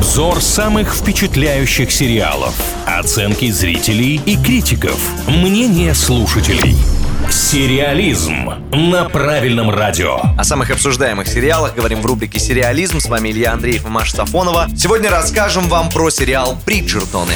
Обзор самых впечатляющих сериалов. Оценки зрителей и критиков. Мнение слушателей. Сериализм на правильном радио. О самых обсуждаемых сериалах говорим в рубрике «Сериализм». С вами Илья Андреев и Маша Сафонова. Сегодня расскажем вам про сериал «Бриджертоны».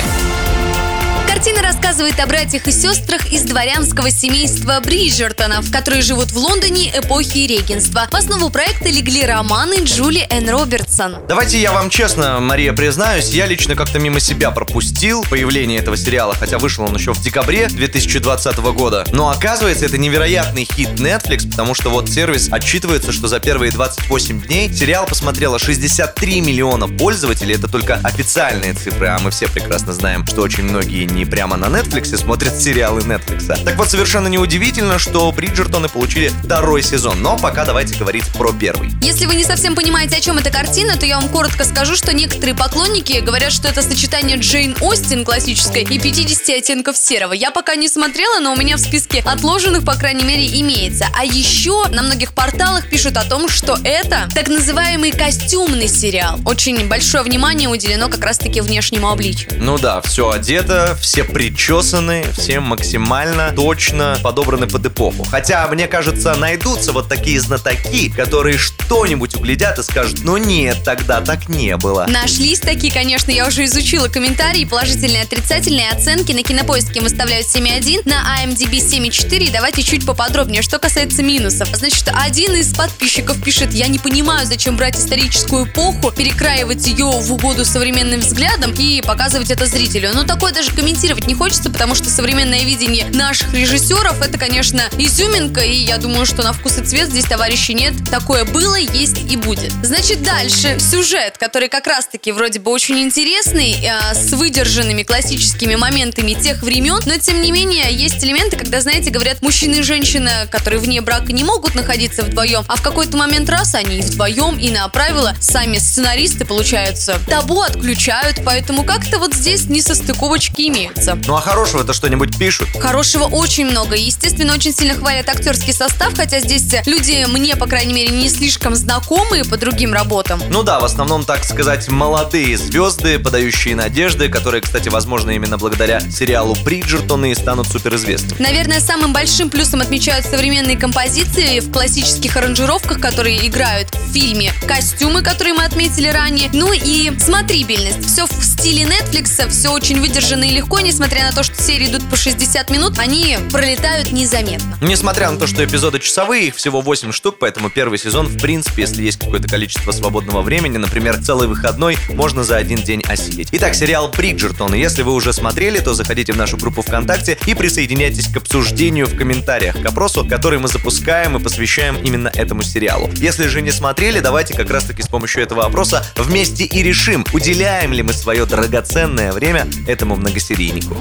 Рассказывает о братьях и сестрах из дворянского семейства Бриджертонов, которые живут в Лондоне эпохи регенства. В основу проекта легли романы Джули Энн Робертсон. Давайте я вам честно, Мария, признаюсь, я лично как-то мимо себя пропустил появление этого сериала, хотя вышел он еще в декабре 2020 года. Но оказывается, это невероятный хит Netflix, потому что вот сервис отчитывается, что за первые 28 дней сериал посмотрело 63 миллиона пользователей. Это только официальные цифры, а мы все прекрасно знаем, что очень многие не прямо на Netflix смотрят сериалы Netflix. Так вот, совершенно неудивительно, что Бриджертоны получили второй сезон. Но пока давайте говорить про первый. Если вы не совсем понимаете, о чем эта картина, то я вам коротко скажу, что некоторые поклонники говорят, что это сочетание Джейн Остин классической и 50 оттенков серого. Я пока не смотрела, но у меня в списке отложенных, по крайней мере, имеется. А еще на многих порталах пишут о том, что это так называемый костюмный сериал. Очень большое внимание уделено как раз-таки внешнему обличию. Ну да, все одето, все причесаны, все максимально точно подобраны под эпоху. Хотя, мне кажется, найдутся вот такие знатоки, которые что-нибудь углядят и скажут, ну нет, тогда так не было. Нашлись такие, конечно, я уже изучила комментарии, положительные отрицательные оценки. На кинопоиске выставляют 7,1, на IMDb 7,4. Давайте чуть поподробнее, что касается минусов. Значит, один из подписчиков пишет, я не понимаю, зачем брать историческую эпоху, перекраивать ее в угоду современным взглядам и показывать это зрителю. Ну, такое даже комментировать не хочется, потому что современное видение наших режиссеров это, конечно, изюминка, и я думаю, что на вкус и цвет здесь товарищи нет. Такое было, есть и будет. Значит, дальше сюжет, который как раз-таки вроде бы очень интересный, э, с выдержанными классическими моментами тех времен, но тем не менее есть элементы, когда, знаете, говорят, мужчина и женщина, которые вне брака не могут находиться вдвоем, а в какой-то момент раз они вдвоем, и на правила сами сценаристы, получаются, табу отключают, поэтому как-то вот здесь несостыковочки имеются. Ну а хорошего-то что-нибудь пишут? Хорошего очень много. Естественно, очень сильно хвалят актерский состав, хотя здесь люди мне, по крайней мере, не слишком знакомые по другим работам. Ну да, в основном, так сказать, молодые звезды, подающие надежды, которые, кстати, возможно, именно благодаря сериалу Бриджертоны и станут суперизвестны. Наверное, самым большим плюсом отмечают современные композиции в классических аранжировках, которые играют в фильме, костюмы, которые мы отметили ранее, ну и смотрибельность. Все в стиле Netflix, все очень выдержано и легко, несмотря на то, что серии идут по 60 минут, они пролетают незаметно. Несмотря на то, что эпизоды часовые, их всего 8 штук, поэтому первый сезон, в принципе, если есть какое-то количество свободного времени, например, целый выходной, можно за один день осилить. Итак, сериал Бриджертон. Если вы уже смотрели, то заходите в нашу группу ВКонтакте и присоединяйтесь к обсуждению в комментариях к опросу, который мы запускаем и посвящаем именно этому сериалу. Если же не смотрели, давайте как раз-таки с помощью этого опроса вместе и решим, уделяем ли мы свое драгоценное время этому многосерийнику.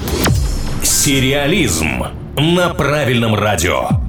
Сериализм на правильном радио.